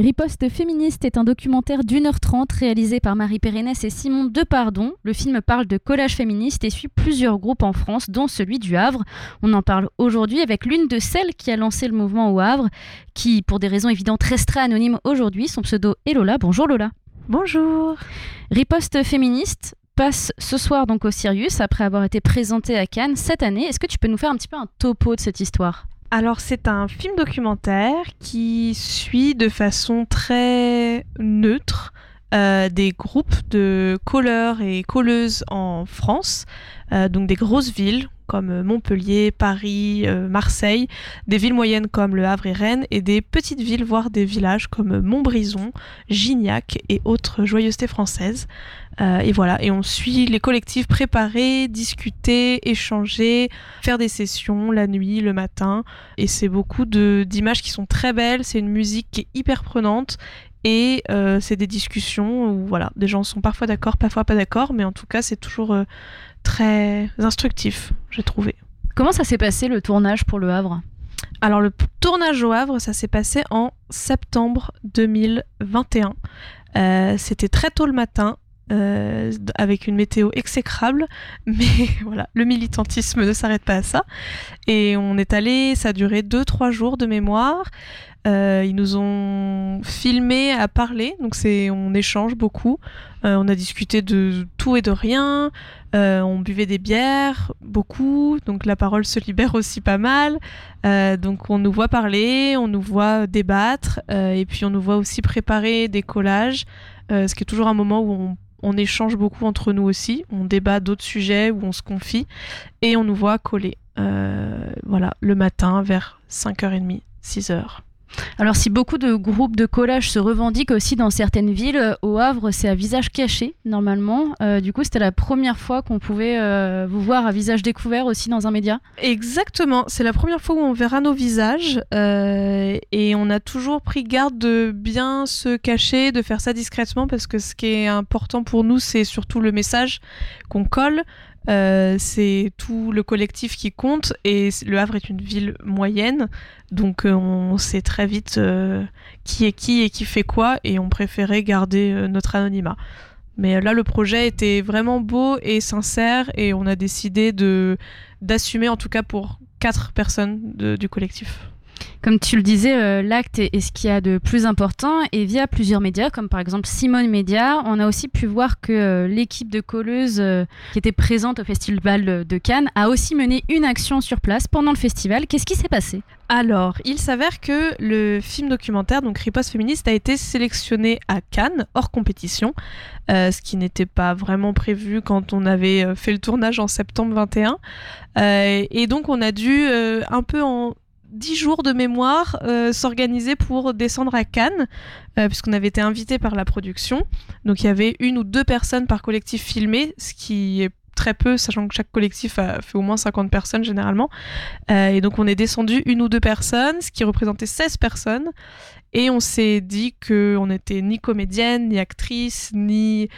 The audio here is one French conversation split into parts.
Riposte féministe est un documentaire d'une heure trente réalisé par Marie Pérenès et Simon Depardon. Le film parle de collage féministe et suit plusieurs groupes en France, dont celui du Havre. On en parle aujourd'hui avec l'une de celles qui a lancé le mouvement au Havre, qui, pour des raisons évidentes, restera anonyme aujourd'hui. Son pseudo est Lola. Bonjour Lola. Bonjour. Riposte féministe passe ce soir donc au Sirius après avoir été présenté à Cannes cette année. Est-ce que tu peux nous faire un petit peu un topo de cette histoire? Alors c'est un film documentaire qui suit de façon très neutre euh, des groupes de colleurs et colleuses en France, euh, donc des grosses villes comme Montpellier, Paris, euh, Marseille, des villes moyennes comme Le Havre et Rennes, et des petites villes, voire des villages comme Montbrison, Gignac et autres joyeusetés françaises. Euh, et voilà, et on suit les collectifs préparer, discuter, échanger, faire des sessions la nuit, le matin, et c'est beaucoup d'images qui sont très belles, c'est une musique qui est hyper prenante, et euh, c'est des discussions où voilà, des gens sont parfois d'accord, parfois pas d'accord, mais en tout cas c'est toujours très instructif, j'ai trouvé. Comment ça s'est passé le tournage pour Le Havre? Alors le tournage au Havre, ça s'est passé en septembre 2021. Euh, c'était très tôt le matin, euh, avec une météo exécrable, mais voilà, le militantisme ne s'arrête pas à ça. Et on est allé, ça a duré 2-3 jours de mémoire. Euh, ils nous ont filmé à parler, donc c'est on échange beaucoup. Euh, on a discuté de tout et de rien. On buvait des bières, beaucoup, donc la parole se libère aussi pas mal. donc on nous voit parler, on nous voit débattre, et puis on nous voit aussi préparer des collages, ce qui est toujours un moment où on, on échange beaucoup entre nous aussi. On débat d'autres sujets, où on se confie, et on nous voit coller. voilà, le matin vers 5h30, 6h. Alors si beaucoup de groupes de collage se revendiquent aussi dans certaines villes, euh, au Havre c'est à visage caché normalement. Euh, du coup c'était la première fois qu'on pouvait euh, vous voir à visage découvert aussi dans un média. Exactement, c'est la première fois où on verra nos visages et on a toujours pris garde de bien se cacher, de faire ça discrètement parce que ce qui est important pour nous c'est surtout le message qu'on colle. Euh, c'est tout le collectif qui compte et Le Havre est une ville moyenne, donc euh, on sait très vite euh, qui est qui et qui fait quoi et on préférait garder notre anonymat. Mais là, le projet était vraiment beau et sincère et on a décidé d'assumer, en tout cas pour quatre personnes du collectif. Comme tu le disais, euh, l'acte est, ce qu'il y a de plus important et via plusieurs médias, comme par exemple Simone Média, on a aussi pu voir que euh, l'équipe de colleuses euh, qui était présente au Festival de Cannes a aussi mené une action sur place pendant le festival. Qu'est-ce qui s'est passé? Alors, il s'avère que le film documentaire, donc Riposte féministe, a été sélectionné à Cannes, hors compétition, ce qui n'était pas vraiment prévu quand on avait fait le tournage en septembre 21. et donc, on a dû un peu en dix jours de mémoire euh, s'organiser pour descendre à Cannes, euh, puisqu'on avait été invité par la production. Donc il y avait une ou deux personnes par collectif filmé, ce qui est très peu, sachant que chaque collectif a fait au moins 50 personnes généralement. Euh, et donc on est descendu une ou deux personnes, ce qui représentait 16 personnes. Et on s'est dit qu'on n'était ni comédienne, ni actrice, ni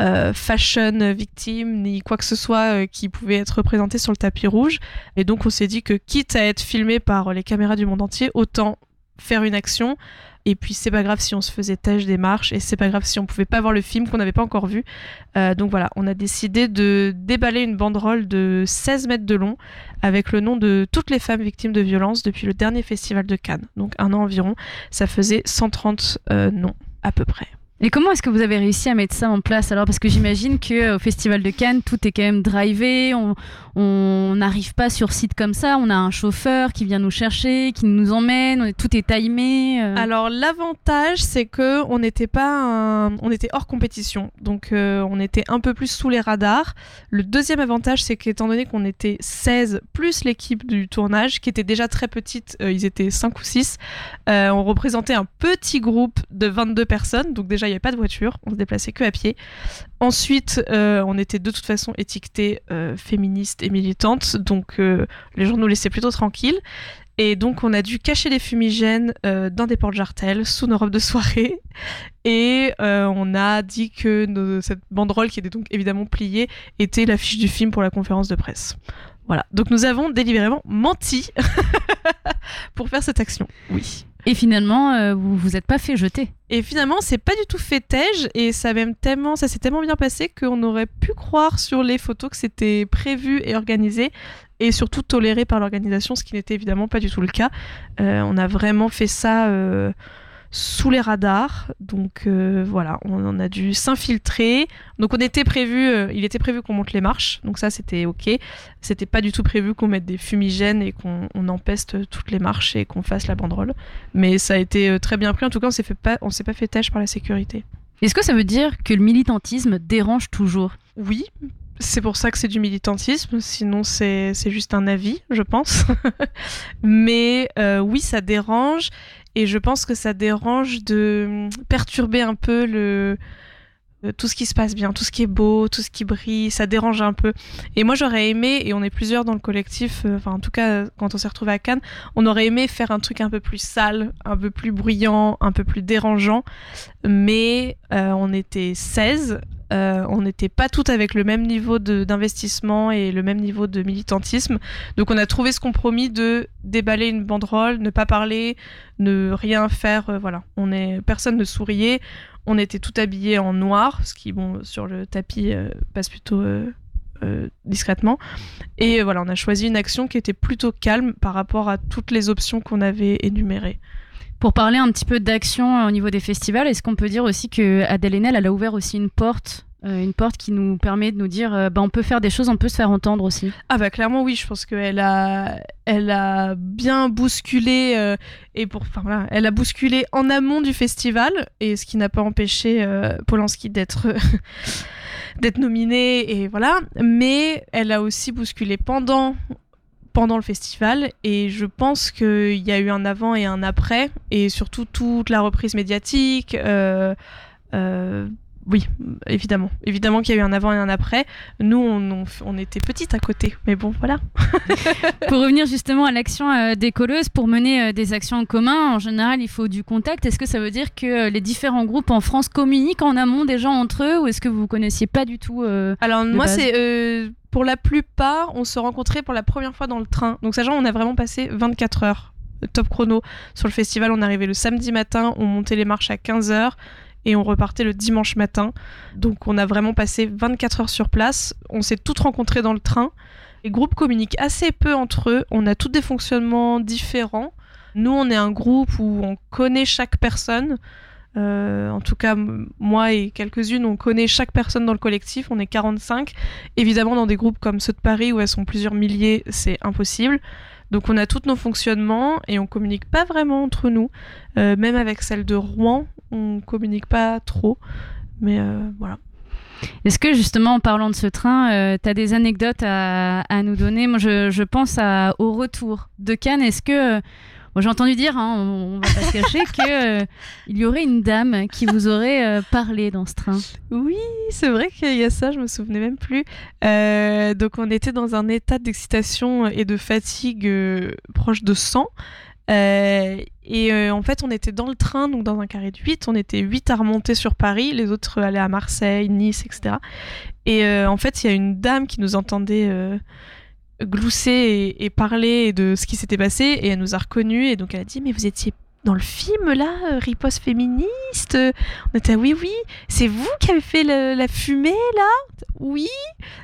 euh, fashion victime, ni quoi que ce soit euh, qui pouvait être représenté sur le tapis rouge. Et donc on s'est dit que quitte à être filmé par les caméras du monde entier, autant faire une action et puis c'est pas grave si on se faisait tâche des marches et c'est pas grave si on pouvait pas voir le film qu'on n'avait pas encore vu. Euh, donc voilà, on a décidé de déballer une banderole de 16 mètres de long avec le nom de toutes les femmes victimes de violences depuis le dernier festival de Cannes. Donc un an environ, ça faisait 130 euh, noms à peu près. Et comment est-ce que vous avez réussi à mettre ça en place alors? Parce que j'imagine qu'au euh, Festival de Cannes, tout est quand même drivé, on n'arrive pas sur site comme ça, on a un chauffeur qui vient nous chercher, qui nous emmène, tout est timé. Euh. Alors l'avantage, c'est que on n'était pas, on était hors compétition, donc euh, on était un peu plus sous les radars. Le deuxième avantage, c'est qu'étant donné qu'on était 16 plus l'équipe du tournage, qui était déjà très petite, ils étaient 5 ou 6, on représentait un petit groupe de 22 personnes, donc déjà n'y avait pas de voiture, on se déplaçait que à pied. Ensuite, euh, on était de toute façon étiqueté euh, féministe et militante, donc euh, les gens nous laissaient plutôt tranquilles. Et donc, on a dû cacher les fumigènes dans des portes-jartelles sous nos robes de soirée. Et on a dit que cette banderole, qui était donc évidemment pliée, était l'affiche du film pour la conférence de presse. Voilà. Donc, nous avons délibérément menti pour faire cette action. Oui. Et finalement, euh, vous vous êtes pas fait jeter. Et finalement, c'est pas du tout fait tège et ça même tellement, ça s'est tellement bien passé qu'on aurait pu croire sur les photos que c'était prévu et organisé et surtout toléré par l'organisation, ce qui n'était évidemment pas du tout le cas. Euh, on a vraiment fait ça euh, sous les radars, donc euh, voilà, on, on a dû s'infiltrer. Donc on était prévu, euh, il était prévu qu'on monte les marches, donc ça c'était ok. C'était pas du tout prévu qu'on mette des fumigènes et qu'on on empeste toutes les marches et qu'on fasse la banderole. Mais ça a été euh, très bien pris. En tout cas, on s'est fait pas, on s'est pas fait tâche par la sécurité. Est-ce que ça veut dire que le militantisme dérange toujours? Oui, c'est pour ça que c'est du militantisme, sinon c'est c'est juste un avis, je pense. Mais euh, oui, ça dérange, et je pense que ça dérange de hum, perturber un peu euh, tout ce qui se passe bien, tout ce qui est beau, tout ce qui brille, ça dérange un peu. Et moi j'aurais aimé, et on est plusieurs dans le collectif, euh, enfin en tout cas quand on s'est retrouvé à Cannes, on aurait aimé faire un truc un peu plus sale, un peu plus bruyant, un peu plus dérangeant, mais euh, on était 16, euh, on n'était pas toutes avec le même niveau d'investissement et le même niveau de militantisme. Donc on a trouvé ce compromis de déballer une banderole, ne pas parler, ne rien faire. euh, voilà, on est personne ne souriait. On était tout habillés en noir, ce qui bon sur le tapis euh, passe plutôt discrètement. Et voilà, on a choisi une action qui était plutôt calme par rapport à toutes les options qu'on avait énumérées. Pour parler un petit peu d'action euh, au niveau des festivals, est-ce qu'on peut dire aussi que Adèle elle a ouvert aussi une porte, euh, une porte qui nous permet de nous dire, euh, bah, on peut faire des choses, on peut se faire entendre aussi? Ah bah clairement oui, je pense qu'elle a, elle a bien bousculé euh, et pour, enfin voilà, elle a bousculé en amont du festival et ce qui n'a pas empêché Polanski d'être d'être nominé et voilà, mais elle a aussi bousculé pendant pendant le festival et je pense qu'il y a eu un avant et un après et surtout toute la reprise médiatique. euh, euh, oui, évidemment. Évidemment qu'il y a eu un avant et un après. Nous, on, on, on était petites à côté. Mais bon, voilà. pour revenir justement à l'action euh, des colleuses, pour mener euh, des actions en commun, en général, il faut du contact. Est-ce que ça veut dire que euh, les différents groupes en France communiquent en amont déjà entre eux ou est-ce que vous connaissiez pas du tout euh, Alors, moi, c'est. pour la plupart, on se rencontrait pour la première fois dans le train. Donc, sachant, on a vraiment passé 24 heures top chrono sur le festival. On arrivait le samedi matin, on montait les marches à 15 heures et on repartait le dimanche matin. Donc, on a vraiment passé 24 heures sur place. On s'est toutes rencontrées dans le train. Les groupes communiquent assez peu entre eux. On a tous des fonctionnements différents. Nous, on est un groupe où on connaît chaque personne. Euh, en tout cas, moi et quelques-unes, on connaît chaque personne dans le collectif. On est 45. Évidemment, dans des groupes comme ceux de Paris où elles sont plusieurs milliers, c'est impossible. Donc, on a tous nos fonctionnements et on communique pas vraiment entre nous. Euh, même avec celle de Rouen, on communique pas trop. Mais euh, voilà. Est-ce que justement en parlant de ce train, tu as des anecdotes à, à nous donner? Moi je, je pense à- au retour de Cannes. Est-ce que... euh, J'ai entendu dire, hein, on, on va pas se cacher, qu'il y aurait une dame qui vous aurait euh, parlé dans ce train. Oui, c'est vrai qu'il y a ça, je me souvenais même plus. Euh, donc on était dans un état d'excitation et de fatigue euh, proche de 100. Euh, et euh, en fait, on était dans le train, donc dans un carré de 8. On était 8 à remonter sur Paris, les autres allaient à Marseille, Nice, etc. Et euh, en fait, il y a une dame qui nous entendait glousser et, et parler de ce qui s'était passé, et elle nous a reconnus, et donc elle a dit Mais vous étiez dans le film là, euh, Riposte féministe On était Oui, oui, c'est vous qui avez fait la fumée là? Oui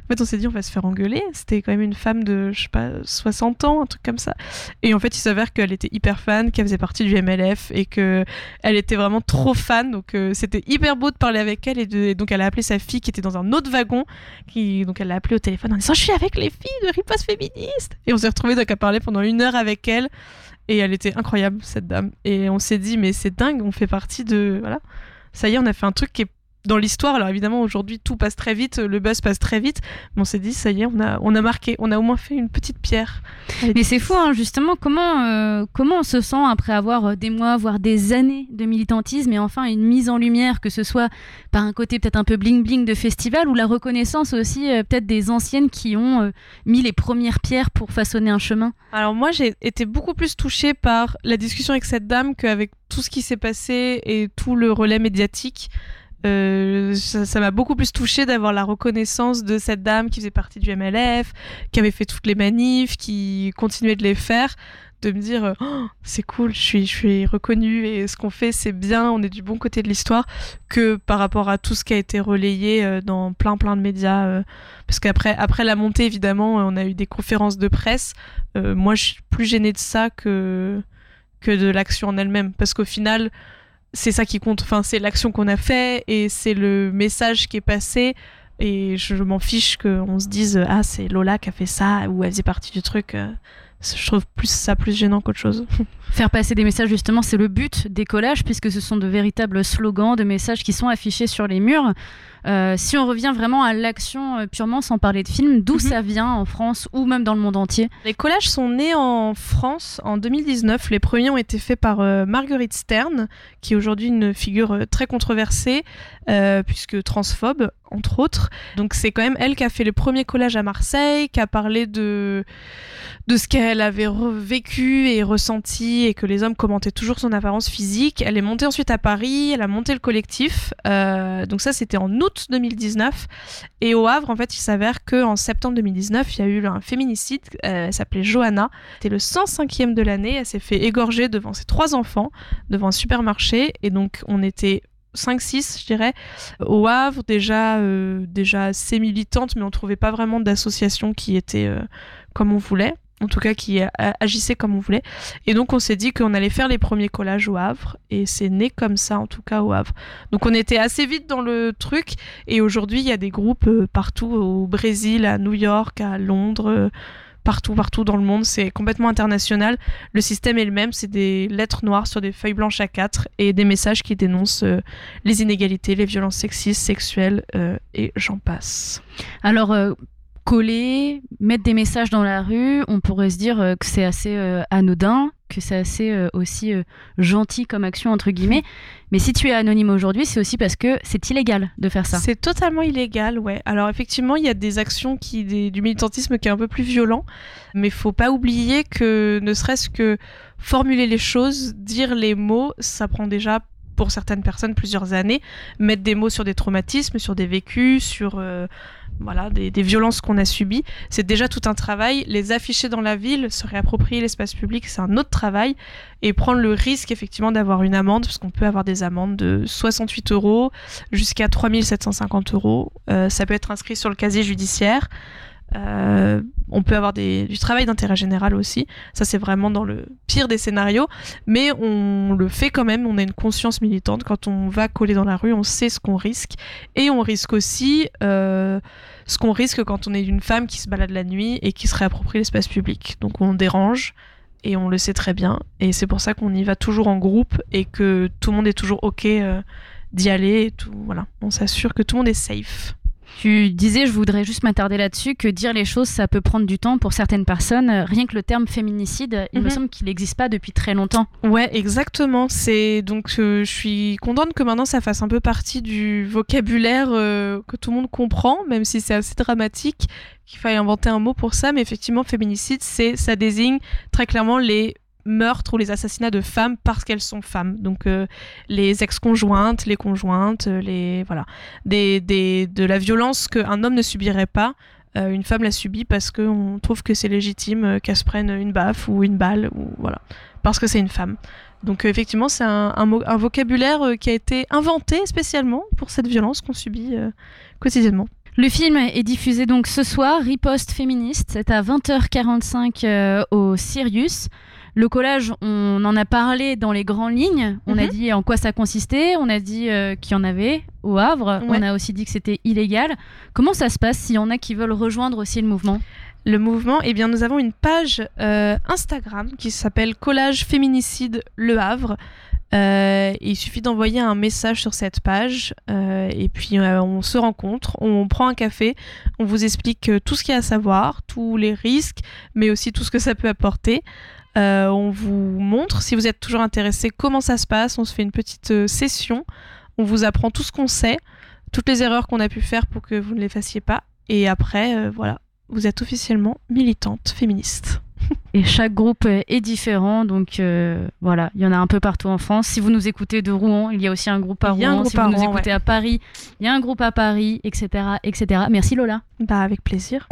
En fait, on s'est dit On va se faire engueuler. C'était quand même une femme de, je sais pas, 60 ans, un truc comme ça. Et en fait, il s'avère qu'elle était hyper fan, qu'elle faisait partie du MLF et que elle était vraiment trop fan. Donc, euh, c'était hyper beau de parler avec elle. Et donc, elle a appelé sa fille qui était dans un autre wagon. Qui, donc, elle l'a appelée au téléphone en disant Je suis avec les filles de Riposte féministe. Et on s'est retrouvés donc à parler pendant une heure avec elle. Et elle était incroyable, cette dame. Et on s'est dit, mais c'est dingue, on fait partie de. Voilà. Ça y est, on a fait un truc qui est dans l'histoire. Alors évidemment, aujourd'hui, tout passe très vite, le buzz passe très vite. Mais on s'est dit, ça y est, on a, on a marqué. On a au moins fait une petite pierre. Mais c'est fou, hein, justement, comment, euh, comment on se sent après avoir euh, des mois, voire des années de militantisme et enfin une mise en lumière, que ce soit par un côté peut-être un peu bling-bling de festival ou la reconnaissance aussi euh, peut-être des anciennes qui ont euh, mis les premières pierres pour façonner un chemin? Alors moi, j'ai été beaucoup plus touchée par la discussion avec cette dame qu'avec tout ce qui s'est passé et tout le relais médiatique. Euh, ça m'a beaucoup plus touchée d'avoir la reconnaissance de cette dame qui faisait partie du MLF, qui avait fait toutes les manifs, qui continuait de les faire, de me dire oh, c'est cool, je suis, reconnue et ce qu'on fait c'est bien, on est du bon côté de l'histoire, que par rapport à tout ce qui a été relayé euh, dans plein plein de médias. Euh, parce qu'après après la montée, évidemment, on a eu des conférences de presse. moi, je suis plus gênée de ça que de l'action en elle-même. Parce qu'au final, c'est ça qui compte. Enfin, c'est l'action qu'on a fait et c'est le message qui est passé. Et je m'en fiche qu'on se dise ah c'est Lola qui a fait ça ou elle faisait partie du truc. Je trouve plus ça plus gênant qu'autre chose. Faire passer des messages justement c'est le but des collages puisque ce sont de véritables slogans, de messages qui sont affichés sur les murs. Euh, si on revient vraiment à l'action euh, purement sans parler de film, d'où mhm. ça vient en France ou même dans le monde entier? Les collages sont nés en France en 2019. Les premiers ont été faits par euh, Marguerite Stern, qui est aujourd'hui une figure très controversée, puisque transphobe, entre autres. Donc c'est quand même elle qui a fait le premier collage à Marseille, qui a parlé de, de ce qu'elle avait vécu et ressenti et que les hommes commentaient toujours son apparence physique. Elle est montée ensuite à Paris, elle a monté le collectif. donc ça c'était en août 2019. Et au Havre, en fait, il s'avère qu'en septembre 2019, il y a eu un féminicide. Euh, elle s'appelait Johanna. C'était le 105e de l'année. Elle s'est fait égorger devant ses trois enfants, devant un supermarché. Et donc, on était 5-6, je dirais, au Havre, déjà, euh, déjà assez militante, mais on trouvait pas vraiment d'association qui était euh, comme on voulait en tout cas qui agissait comme on voulait. Et donc on s'est dit qu'on allait faire les premiers collages au Havre, et c'est né comme ça en tout cas au Havre. Donc on était assez vite dans le truc, et aujourd'hui il y a des groupes euh, partout au Brésil, à New York, à Londres. Euh, partout, partout dans le monde, c'est complètement international. Le système est le même, c'est des lettres noires sur des feuilles blanches à quatre et des messages qui dénoncent euh, les inégalités, les violences sexistes, sexuelles et j'en passe. Alors, coller, mettre des messages dans la rue, on pourrait se dire euh, que c'est assez euh, anodin, que c'est assez euh, aussi gentil comme action entre guillemets. Mais si tu es anonyme aujourd'hui, c'est aussi parce que c'est illégal de faire ça. C'est totalement illégal, ouais. Alors effectivement, il y a des actions qui, du militantisme qui est un peu plus violent, mais il faut pas oublier que ne serait-ce que formuler les choses, dire les mots, ça prend déjà pour certaines personnes plusieurs années, mettre des mots sur des traumatismes, sur des vécus, sur voilà, des, violences qu'on a subies. C'est déjà tout un travail. Les afficher dans la ville, se réapproprier l'espace public, c'est un autre travail. Et prendre le risque, effectivement, d'avoir une amende, parce qu'on peut avoir des amendes de 68 euros jusqu'à 3750 euros. Euh, ça peut être inscrit sur le casier judiciaire. Euh, on peut avoir du travail d'intérêt général aussi. Ça, c'est vraiment dans le pire des scénarios. Mais on le fait quand même. On a une conscience militante. Quand on va coller dans la rue, on sait ce qu'on risque. Et on risque aussi euh, ce qu'on risque quand on est une femme qui se balade la nuit et qui se réapproprie l'espace public. Donc on dérange. Et on le sait très bien. Et c'est pour ça qu'on y va toujours en groupe et que tout le monde est toujours OK euh, d'y aller. Et tout, voilà. On s'assure que tout le monde est safe. Tu disais, je voudrais juste m'attarder là-dessus, que dire les choses, ça peut prendre du temps pour certaines personnes. Rien que le terme féminicide, il me mhm. semble qu'il n'existe pas depuis très longtemps. Ouais, exactement. C'est donc euh, je suis contente que maintenant ça fasse un peu partie du vocabulaire euh, que tout le monde comprend, même si c'est assez dramatique qu'il faille inventer un mot pour ça. Mais effectivement, féminicide, c'est ça désigne très clairement les meurtres ou les assassinats de femmes parce qu'elles sont femmes. Donc euh, les ex-conjointes, les conjointes, euh, les voilà, des, des, de la violence qu'un homme ne subirait pas. Euh, une femme la subit parce qu'on trouve que c'est légitime qu'elle se prenne une baffe ou une balle ou voilà parce que c'est une femme. Donc effectivement c'est un, un, un, vocabulaire qui a été inventé spécialement pour cette violence qu'on subit quotidiennement. Le film est diffusé donc ce soir, Riposte féministe, c'est à 20h45 au Sirius. Le collage, on en a parlé dans les grandes lignes. On a mhm. dit en quoi ça consistait. On a dit euh, qu'il y en avait au Havre. On a aussi dit que c'était illégal. Comment ça se passe s'il y en a qui veulent rejoindre aussi le mouvement? Le mouvement, eh bien, nous avons une page euh, Instagram qui s'appelle Collage Féminicide Le Havre. Euh, il suffit d'envoyer un message sur cette page et puis on se rencontre, on prend un café, on vous explique tout ce qu'il y a à savoir, tous les risques, mais aussi tout ce que ça peut apporter. Euh, on vous montre, si vous êtes toujours intéressé, comment ça se passe. On se fait une petite euh, session. On vous apprend tout ce qu'on sait, toutes les erreurs qu'on a pu faire pour que vous ne les fassiez pas. Et après, euh, voilà, vous êtes officiellement militante féministe. Et chaque groupe est différent, donc voilà, il y en a un peu partout en France. Si vous nous écoutez de Rouen, il y a aussi un groupe à Rouen. si vous nous écoutez à Paris, il y a un groupe à Paris, etc., etc. Merci Lola. Bah avec plaisir.